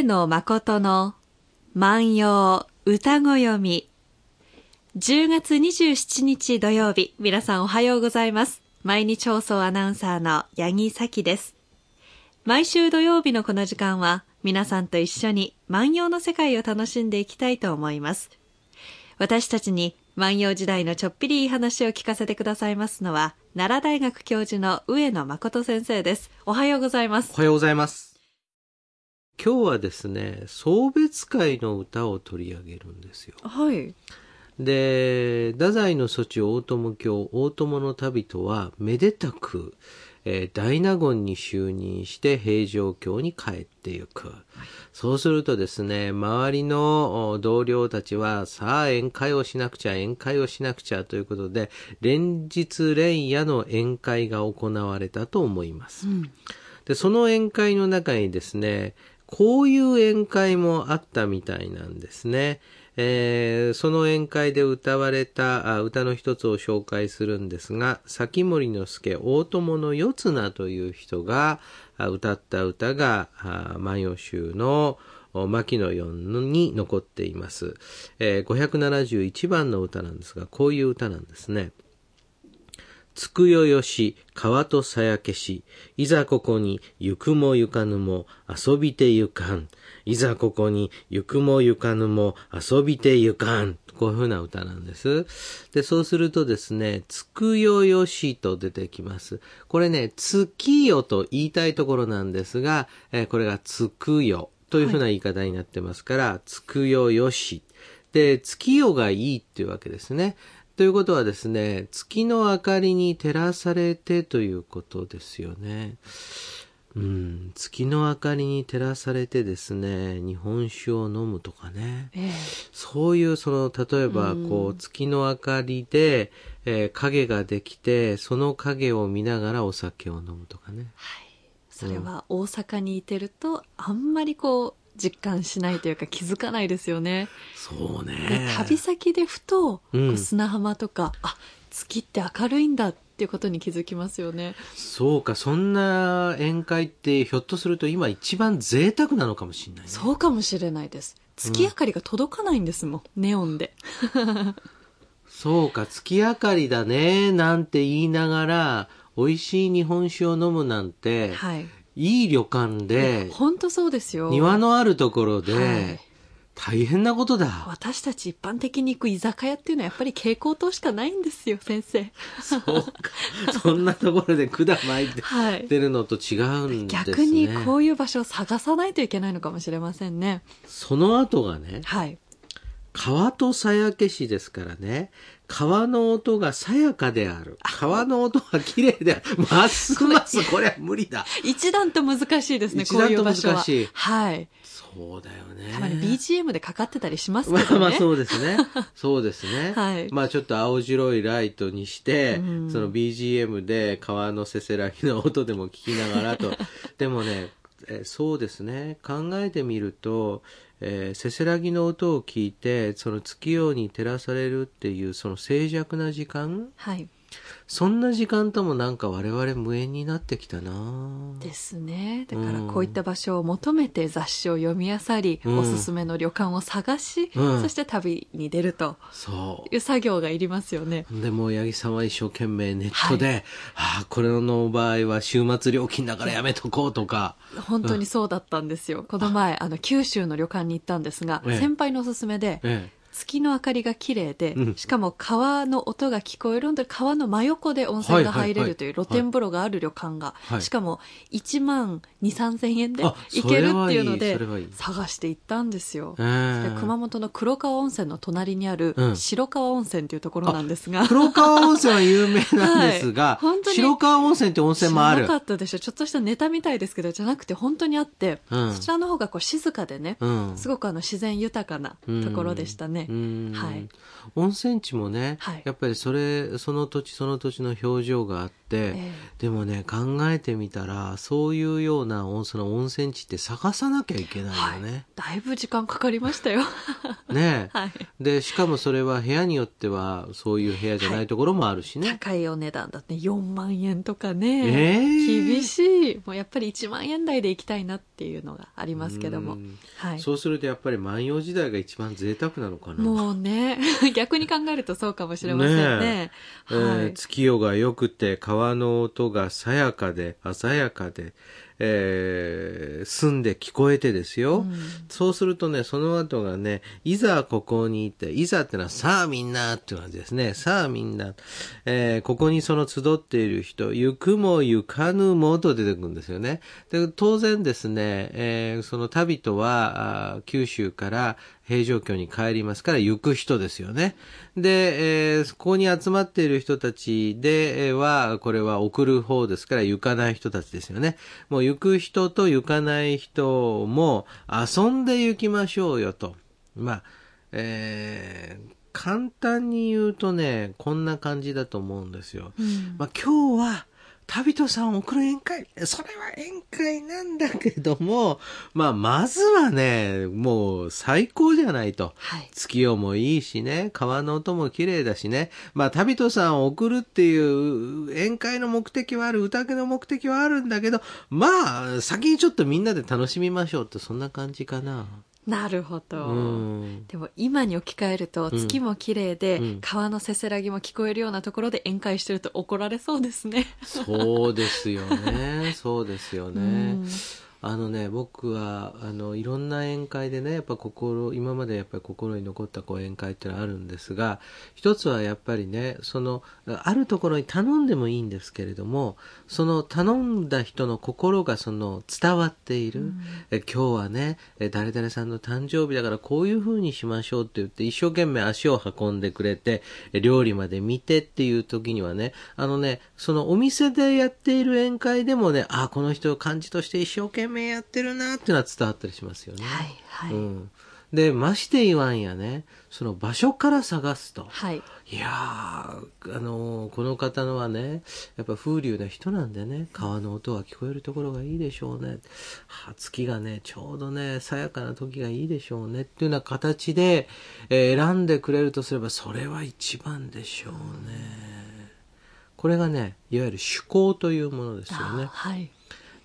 上野誠の万葉歌子読み。10月27日土曜日、皆さんおはようございます。毎日放送アナウンサーの八木咲です。毎週土曜日のこの時間は、皆さんと一緒に万葉の世界を楽しんでいきたいと思います。私たちに万葉時代のちょっぴりいい話を聞かせてくださいますのは、奈良大学教授の上野誠先生です。おはようございますお。はようございます。今日はですね、送別会の歌を取り上げるんですよ。はい。で、太宰の措置大友教、大友の旅とは、めでたく、えー大納言に就任して平城京に帰っていく。そうするとですね、周りのお同僚たちは、さあ宴会をしなくちゃ、宴会をしなくちゃということで、連日連夜の宴会が行われたと思います。で、その宴会の中にですね、こういう宴会もあったみたいなんですね。えーその宴会で歌われた歌の一つを紹介するんですが、先森之助大友の四綱という人が歌った歌が、万葉集の牧野四に残っています、えー571番の歌なんですが、こういう歌なんですね。つくよよし、川とさやけし、いざここに行くも行かぬも遊びて行かん。いざここに行くも行かぬも遊びて行かん。こういうふうな歌なんです。で、そうするとですね、つくよよしと出てきます。これね、月よと言いたいところなんですが、えーこれがつくよというふうな言い方になってますから、つくよよし。で、月夜がいいっていうわけですね。ということはですね、月の明かりに照らされてということですよね。うん、月の明かりに照らされてですね、日本酒を飲むとかね。ええそういう、その、例えば、こう、月の明かりで、えー影ができて、その影を見ながらお酒を飲むとかね。それは大阪にいてるとあんまりこう実感しないというか気づかないですよね。でそうね。旅先でふと、砂浜とかあ月って明るいんだっていうことに気づきますよね。そうか、そんな宴会って、ひょっとすると今一番贅沢なのかもしれないね。そうかもしれないです。月明かりが届かないんですもん、ネオンで。そうか、月明かりだね、なんて言いながら、美味しい日本酒を飲むなんて、はい。いい旅館で、本当そうですよ。庭のあるところで、はい大変なことだ。私たち一般的に行く居酒屋っていうのはやっぱり蛍光灯しかないんですよ、先生。そうか。そんなところで管巻いてはい。るのと違うんですね。逆にこういう場所を探さないといけないのかもしれませんね。その後がね、はい。川とさやけしですからね、川の音がさやかである。川の音が綺麗である。ますますこれは無理だ。一段と難しいですね、一こういう段と場所は。難しいはい。そうだよね。たまに BGM でかかってたりしますけどね。まあまあそうですね。そうですね。はいまあちょっと青白いライトにして、うんその BGM で川のせせらぎの音でも聞きながらと。でもね、えーそうですね。考えてみると、えーせせらぎの音を聞いて、その月夜に照らされるっていう、その静寂な時間はい。そんな時間ともなんか我々無縁になってきたな。ですね。だからうん。こういった場所を求めて雑誌を読み漁り、うん。おすすめの旅館を探し、うん。そして旅に出るとそいう作業がいりますよね。う。でも、八木さんは一生懸命ネットで、ああ、これの場合は週末料金だからやめとこうとか、本当にそうだったんですよ。この前、あの、九州の旅館に行ったんですが、ええ。先輩のおすすめで、ええ、月の明かりが綺麗で、うんしかも川の音が聞こえるんで、川の真横で温泉が入れるという露天風呂がある旅館が、はいしかも1万2、3千円であ行けるっていうのそで探して行ったんですよ。熊本の黒川温泉の隣にあるうん白川温泉というところなんですが、黒川温泉は有名なんですが、は い本当に白川温泉って温泉もあるか。ったでしょ。ちょっとしたネタみたいですけど、じゃなくて本当にあって、うんそちらの方がこう静かでね、うん。すごくあの自然豊かなところでしたね。うんはい。温泉地もね、はい。やっぱりそれ、その土地その土地の表情があっえでもね考えてみたらそういうような温その温泉地って探さなきゃいけないよね。だいぶ時間かかりましたよ。ねはい。でしかもそれは部屋によってはそういう部屋じゃないところもあるしね。高いお値段だって4万円とかね。えー厳しい。もうやっぱり1万円台で行きたいなっていうのがありますけどもうん。はい。そうするとやっぱり万葉時代が一番贅沢なのかな。もうね、逆に考えるとそうかもしれませんね。えーはい。月夜が良くて川の音がさやかで鮮やかで、えー澄んで聞こえてですよ、うん。そうするとねその後がねいざここにいていざってのはさあみんなっていう感じですね。さあみんな、えーここにその集っている人行くも行かぬもと出てくるんですよね。で当然ですね、えーその旅人は九州から平城京に帰りますから行く人ですよね。で、えーここに集まっている人たちで、えーは、これは送る方ですから行かない人たちですよね。もう行く人と行かない人も遊んで行きましょうよと。まあ、えー簡単に言うとね、こんな感じだと思うんですよ。うんまあ、今日は旅人さんを送る宴会？それは宴会なんだけども、まあ、まずはね、もう最高じゃないと。はい。月夜もいいしね、川の音も綺麗だしね。まあ、旅人さんを送るっていう宴会の目的はある、宴の目的はあるんだけど、まあ、先にちょっとみんなで楽しみましょうって、そんな感じかな。なるほど。うん。でも今に置き換えるとうん月も綺麗で、うん川のせせらぎも聞こえるようなところで宴会してると怒られそうですね。そうですよね。そうですよね。うんあのね、僕は、あの、いろんな宴会でね、やっぱ心、今までやっぱり心に残ったこう宴会ってのはあるんですが、一つはやっぱりね、その、あるところに頼んでもいいんですけれども、その頼んだ人の心がその伝わっている。え今日はね、え誰々さんの誕生日だからこういう風にしましょうって言って、一生懸命足を運んでくれて、え料理まで見てっていう時にはね、あのね、そのお店でやっている宴会でもね、あ、この人感じとして一生懸命やってるなっていうのは伝わったりしますよね。はいはい、うん。で、まして言わんやね、その場所から探すと。はい。いやー、あのーこの方のはね、やっぱ風流な人なんでね、川の音が聞こえるところがいいでしょうね。はあ月がね、ちょうどね、さやかな時がいいでしょうね。っていうような形で、えー選んでくれるとすれば、それは一番でしょうね。これがね、いわゆる趣向というものですよねあ。はい。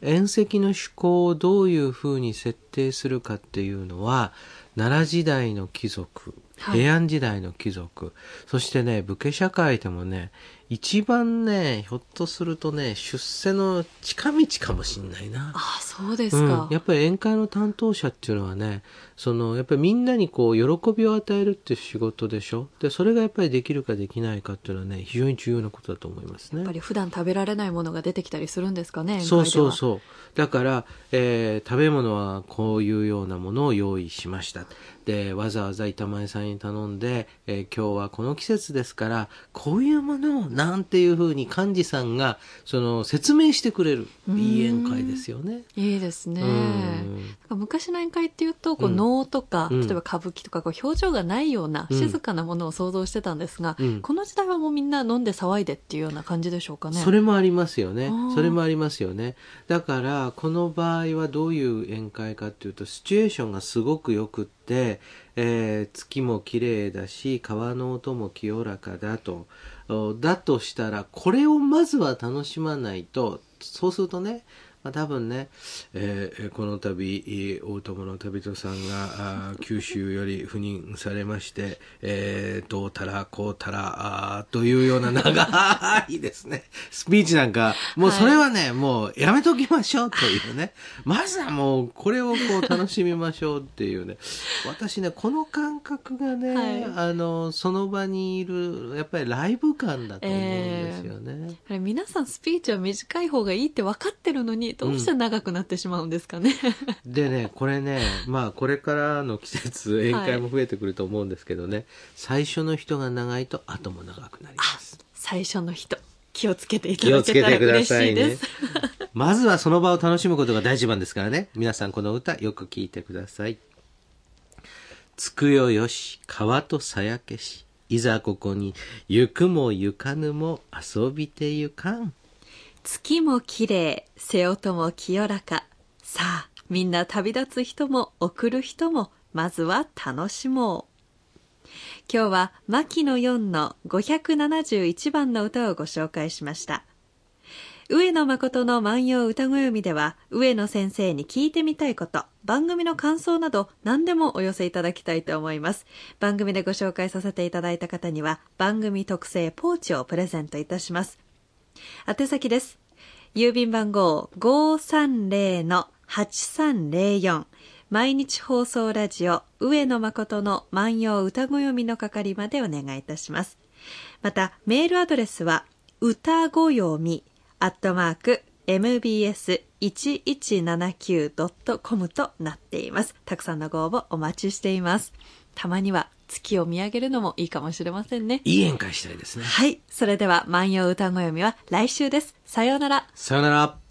宴席の趣向をどういうふうに設定するかっていうのは奈良時代の貴族はい。平安時代の貴族、そしてね武家社会でもね一番ねひょっとするとね出世の近道かもしんないな。あそうですうんか。、やっぱり宴会の担当者っていうのはねそのやっぱりみんなにこう喜びを与えるっていう仕事でしょでそれがやっぱりできるかできないかっていうのはね非常に重要なことだと思いますねやっぱり普段食べられないものが出てきたりするんですかね。そうそうう。そう。だから、えー食べ物はこういうようなものを用意しました。で、わざわざ板前さんに頼んで、えー今日はこの季節ですから、こういうものを、なんていうふうに幹事さんが、その、説明してくれる。いい宴会ですよね。いいですね。昔の宴会っていうとこううん能とか、うん例えば歌舞伎とかこう表情がないようなうん静かなものを想像してたんですが、うんこの時代はもうみんな飲んで騒いでっていうような感じでしょうかね。それもありますよね。それもありますよね。だから、この場合はどういう宴会かっていうと、シチュエーションがすごくよくって、えー月も綺麗だし、川の音も清らかだと。だとしたら、これをまずは楽しまないと、そうするとね、まあ、多分ね、えーえーこの度、えー大友の旅人さんが九州より赴任されまして、えーどうたらこうたらあーというような長いですね、スピーチなんか、もうそれはね、もうやめときましょうというね、まずはもうこれをこう楽しみましょうっていうね、私ね、この感覚がね、はい。あの、その場にいる、やっぱりライブ感だと思うんですよね。あれ皆さんスピーチは短い方がいいって分かってるのにどうして長くなってしまうんですかね。でね、これね、まあこれからの季節、宴会も増えてくると思うんですけどね、最初の人が長いと後も長くなります。最初の人気をつけていただけたら嬉しいでさいねす。。まずはその場を楽しむことが大事番ですからね。皆さんこの歌よく聴いてください。つくよよし、川とさやけし、いざここに行くも行かぬも遊びてゆかん。月も綺麗、瀬音も清らか。さあ、みんな旅立つ人も送る人も、まずは楽しもう。今日は、牧野4の571番の歌をご紹介しました。上野誠の万葉歌ご読みでは、上野先生に聞いてみたいこと、番組の感想など何でもお寄せいただきたいと思います。番組でご紹介させていただいた方には、番組特製ポーチをプレゼントいたします。宛先です。郵便番号530-8304毎日放送ラジオ上野誠の万葉歌ご読みの係までお願いいたします。また、メールアドレスは、歌ご読み、アットマーク、mbs1179.com となっています。たくさんのご応募お待ちしています。たまには月を見上げるのもいいかもしれませんね。いい宴会したいですね。はい。それでは、万葉歌ご読みは来週です。さようなら。さよなら。